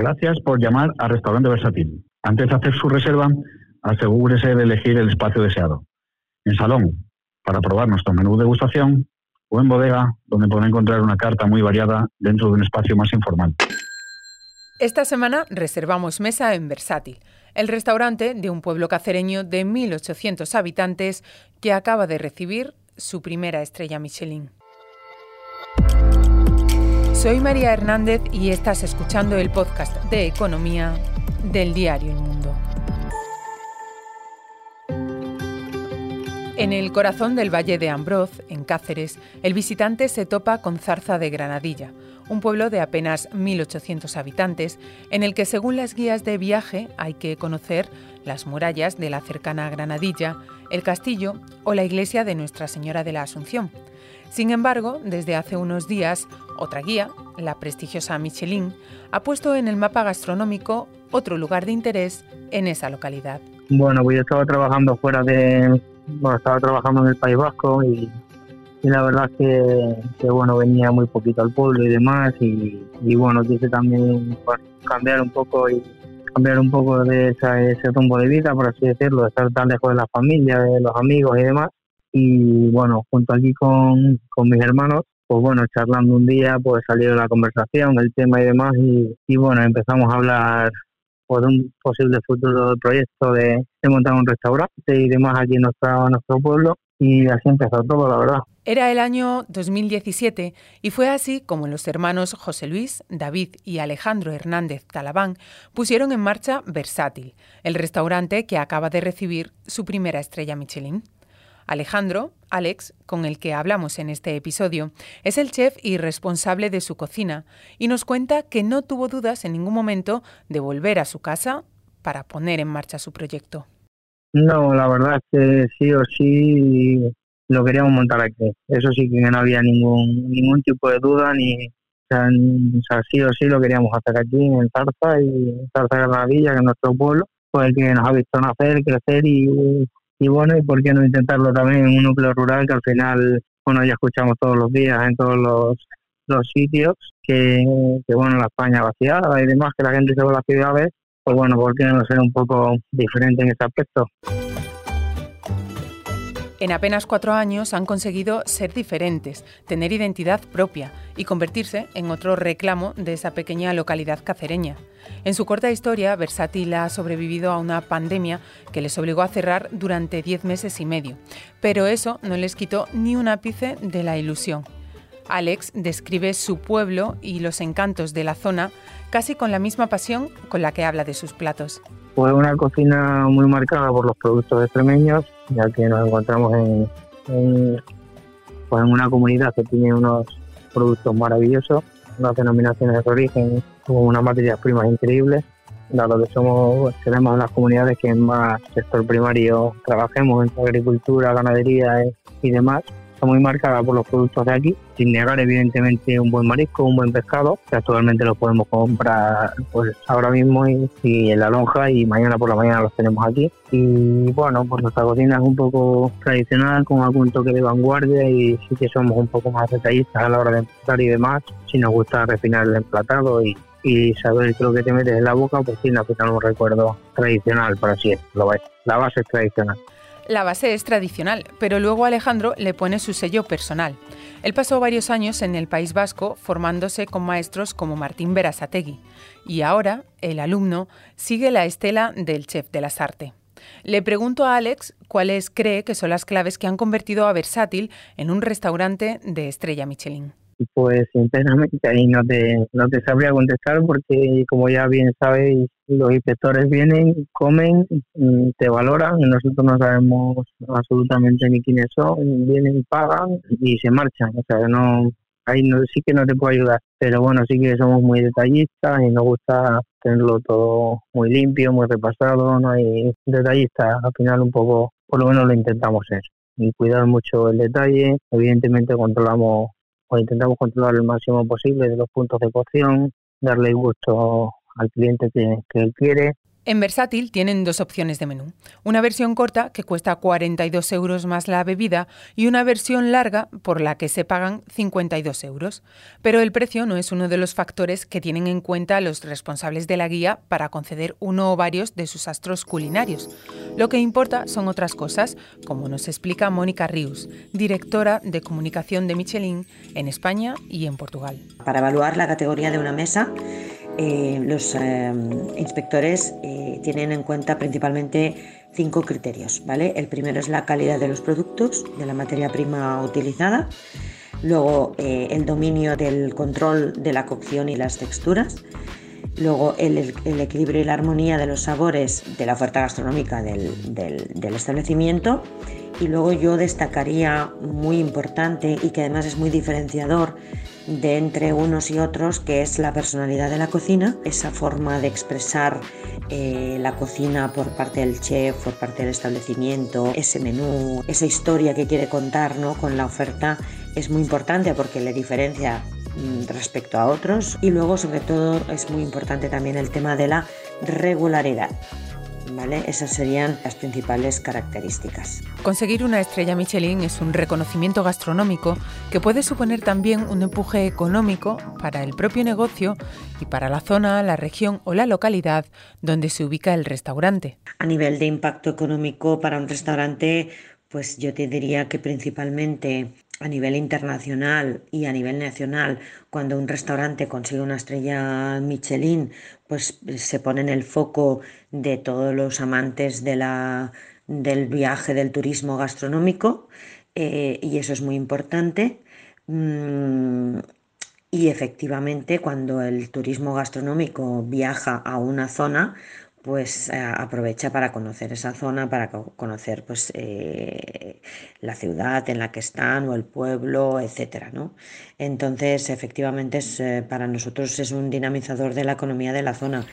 Gracias por llamar al restaurante versátil. Antes de hacer su reserva, asegúrese de elegir el espacio deseado. En salón, para probar nuestro menú de degustación, o en bodega, donde podrá encontrar una carta muy variada dentro de un espacio más informal. Esta semana reservamos mesa en Versátil, el restaurante de un pueblo cacereño de 1.800 habitantes que acaba de recibir su primera estrella Michelin. Soy María Hernández y estás escuchando el podcast de economía del diario El Mundo. En el corazón del Valle de Ambroz, en Cáceres, el visitante se topa con Zarza de Granadilla, un pueblo de apenas 1.800 habitantes, en el que según las guías de viaje hay que conocer las murallas de la cercana Granadilla, el castillo o la iglesia de Nuestra Señora de la Asunción. Sin embargo, desde hace unos días, otra guía, la prestigiosa Michelin, ha puesto en el mapa gastronómico otro lugar de interés en esa localidad. Bueno, pues yo estaba trabajando fuera de... Bueno, estaba trabajando en el País Vasco y, la verdad que, que, bueno, venía muy poquito al pueblo y demás y, bueno, quise también pues, cambiar un poco y cambiar un poco de ese rumbo de vida, por así decirlo, de estar tan lejos de la familia, de los amigos y demás. Y bueno, junto aquí con, mis hermanos, pues bueno, charlando un día, pues salió la conversación, el tema y demás, y, bueno, empezamos a hablar por un posible futuro proyecto de, montar un restaurante y demás aquí en nuestro, nuestro pueblo, y así empezó todo, la verdad. Era el año 2017 y fue así como los hermanos José Luis, David y Alejandro Hernández Talabán pusieron en marcha Versátil, el restaurante que acaba de recibir su primera estrella Michelin. Alejandro, Alex, con el que hablamos en este episodio, es el chef y responsable de su cocina y nos cuenta que no tuvo dudas en ningún momento de volver a su casa para poner en marcha su proyecto. No, la verdad es que sí o sí lo queríamos montar aquí. Eso sí que no había ningún ningún tipo de duda ni o sea, sí o sí lo queríamos hacer aquí en Zarza y Zarza de Granadilla, que es nuestro pueblo, pues el que nos ha visto nacer, crecer y y bueno, y por qué no intentarlo también en un núcleo rural que al final, bueno, ya escuchamos todos los días en todos los, los sitios que, que, bueno, la España vaciada y demás, que la gente se va a las ciudades, pues bueno, ¿por qué no ser un poco diferente en ese aspecto? En apenas cuatro años han conseguido ser diferentes, tener identidad propia y convertirse en otro reclamo de esa pequeña localidad cacereña. En su corta historia, Versátil ha sobrevivido a una pandemia que les obligó a cerrar durante diez meses y medio, pero eso no les quitó ni un ápice de la ilusión. Alex describe su pueblo y los encantos de la zona casi con la misma pasión con la que habla de sus platos. Fue una cocina muy marcada por los productos extremeños, ya que nos encontramos en, pues en una comunidad que tiene unos productos maravillosos, unas denominaciones de origen con unas materias primas increíbles, dado que somos, tenemos las comunidades que en más sector primario trabajemos en agricultura, ganadería y demás, muy marcada por los productos de aquí, sin negar evidentemente un buen marisco, un buen pescado, que actualmente lo podemos comprar pues ahora mismo y, en la lonja y mañana por la mañana los tenemos aquí. Y bueno, pues nuestra cocina es un poco tradicional, con algún toque de vanguardia y sí que somos un poco más detallistas a la hora de empezar y demás, si nos gusta refinar el emplatado y, y saber lo que te metes en la boca, pues tiene al final un recuerdo tradicional, por así decirlo. La base es tradicional. La base es tradicional, pero luego Alejandro le pone su sello personal. Él pasó varios años en el País Vasco formándose con maestros como Martín Berasategui y ahora el alumno sigue la estela del chef de las artes. Le pregunto a Alex cuáles cree que son las claves que han convertido a Versátil en un restaurante de estrella Michelin. Pues sinceramente ahí no te, no te sabría contestar porque como ya bien sabéis, los inspectores vienen, comen, mm, te valoran, nosotros no sabemos absolutamente ni quiénes son, vienen, pagan y se marchan. O sea, no, ahí no, sí que no te puedo ayudar, pero bueno, sí que somos muy detallistas y nos gusta tenerlo todo muy limpio, muy repasado, no hay detallistas, al final un poco, por lo menos lo intentamos ser y cuidar mucho el detalle, evidentemente controlamos o intentamos controlar el máximo posible de los puntos de cocción, darle gusto al cliente que, él quiere. En Versátil tienen dos opciones de menú. Una versión corta, que cuesta 42 euros más la bebida, y una versión larga, por la que se pagan 52 euros. Pero el precio no es uno de los factores que tienen en cuenta los responsables de la guía para conceder uno o varios de sus astros culinarios. Lo que importa son otras cosas, como nos explica Mónica Rius, directora de comunicación de Michelin en España y en Portugal. Para evaluar la categoría de una mesa, eh, los eh, inspectores eh, tienen en cuenta principalmente cinco criterios. ¿vale? El primero es la calidad de los productos, de la materia prima utilizada. Luego el dominio del control de la cocción y las texturas. Luego el, equilibrio y la armonía de los sabores de la oferta gastronómica del establecimiento. Y luego yo destacaría muy importante y que además es muy diferenciador de entre unos y otros, que es la personalidad de la cocina, esa forma de expresar eh, la cocina por parte del chef, por parte del establecimiento, ese menú, esa historia que quiere contar ¿no? con la oferta es muy importante porque le diferencia mm, respecto a otros y luego sobre todo es muy importante también el tema de la regularidad esas serían las principales características. Conseguir una estrella Michelin es un reconocimiento gastronómico que puede suponer también un empuje económico para el propio negocio y para la zona, la región o la localidad donde se ubica el restaurante. A nivel de impacto económico para un restaurante, pues yo te diría que principalmente a nivel internacional y a nivel nacional, cuando un restaurante consigue una estrella Michelin, pues se pone en el foco de todos los amantes de la, del viaje, del turismo gastronómico, eh, y eso es muy importante. Mm, y efectivamente, cuando el turismo gastronómico viaja a una zona, pues eh, aprovecha para conocer esa zona, para conocer pues eh, la ciudad en la que están o el pueblo, etcétera, ¿no? Entonces, efectivamente, es, eh, para nosotros es un dinamizador de la economía de la zona.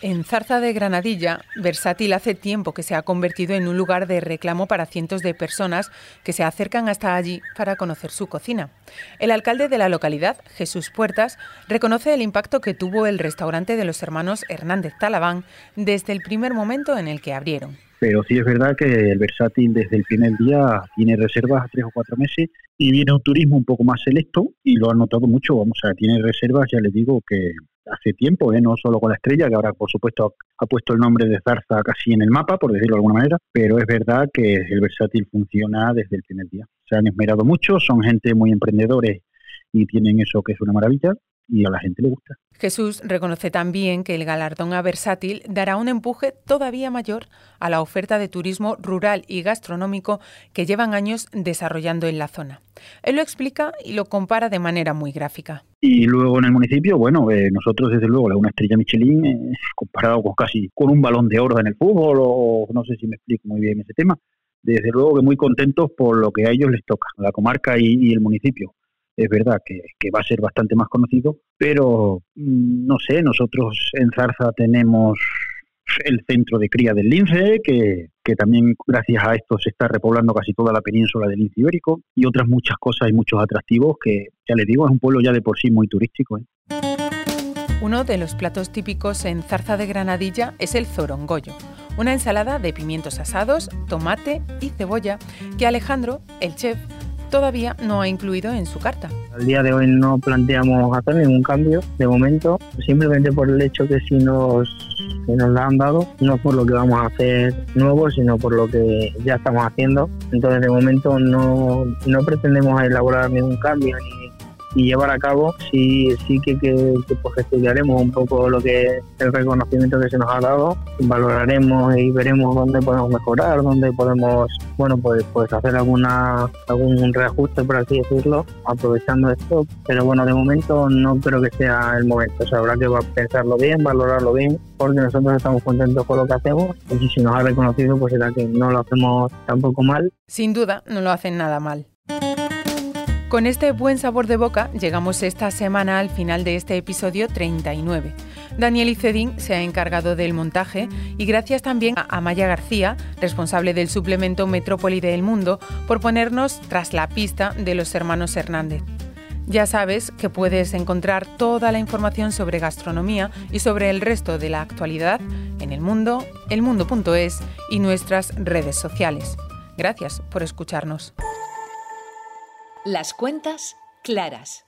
En Zarza de Granadilla, Versátil hace tiempo que se ha convertido en un lugar de reclamo para cientos de personas que se acercan hasta allí para conocer su cocina. El alcalde de la localidad, Jesús Puertas, reconoce el impacto que tuvo el restaurante de los hermanos Hernández Talabán desde el primer momento en el que abrieron. Pero sí es verdad que el Versátil desde el primer día tiene reservas a tres o cuatro meses y viene un turismo un poco más selecto y lo han notado mucho. Vamos a tiene reservas, ya les digo que hace tiempo, ¿eh? no solo con la estrella, que ahora por supuesto ha puesto el nombre de Zarza casi en el mapa, por decirlo de alguna manera, pero es verdad que el versátil funciona desde el primer día. Se han esmerado mucho, son gente muy emprendedores y tienen eso que es una maravilla y a la gente le gusta. Jesús reconoce también que el galardón a Versátil dará un empuje todavía mayor a la oferta de turismo rural y gastronómico que llevan años desarrollando en la zona. Él lo explica y lo compara de manera muy gráfica. Y luego en el municipio, bueno, eh, nosotros desde luego la una estrella Michelin, eh, comparado con casi con un balón de oro en el fútbol, o no sé si me explico muy bien ese tema, desde luego que muy contentos por lo que a ellos les toca, la comarca y el municipio es verdad que, va a ser bastante más conocido, pero mm, no sé, nosotros en Zarza tenemos el centro de cría del lince, que, también gracias a esto se está repoblando casi toda la península del lince ibérico, y otras muchas cosas y muchos atractivos que, ya les digo, es un pueblo ya de por sí muy turístico. ¿eh? Uno de los platos típicos en Zarza de Granadilla es el zorongollo, una ensalada de pimientos asados, tomate y cebolla que Alejandro, el chef, todavía no ha incluido en su carta. Al día de hoy no planteamos hacer ningún cambio de momento, simplemente por el hecho que si nos, si nos la han dado, no por lo que vamos a hacer nuevo, sino por lo que ya estamos haciendo. Entonces de momento no, no pretendemos elaborar ningún cambio ni y llevar a cabo, sí, sí que, que, pues estudiaremos un poco lo que el reconocimiento que se nos ha dado, valoraremos y veremos dónde podemos mejorar, dónde podemos, bueno, pues, pues hacer alguna algún reajuste, por así decirlo, aprovechando esto. Pero bueno, de momento no creo que sea el momento. O sea, habrá que pensarlo bien, valorarlo bien, porque nosotros estamos contentos con lo que hacemos y si nos ha reconocido, pues será que no lo hacemos tampoco mal. Sin duda, no lo hacen nada mal. Con este buen sabor de boca llegamos esta semana al final de este episodio 39. Daniel Icedín se ha encargado del montaje y gracias también a Amaya García, responsable del suplemento Metrópoli del Mundo, por ponernos tras la pista de los hermanos Hernández. Ya sabes que puedes encontrar toda la información sobre gastronomía y sobre el resto de la actualidad en el mundo, elmundo.es y nuestras redes sociales. Gracias por escucharnos. Las cuentas claras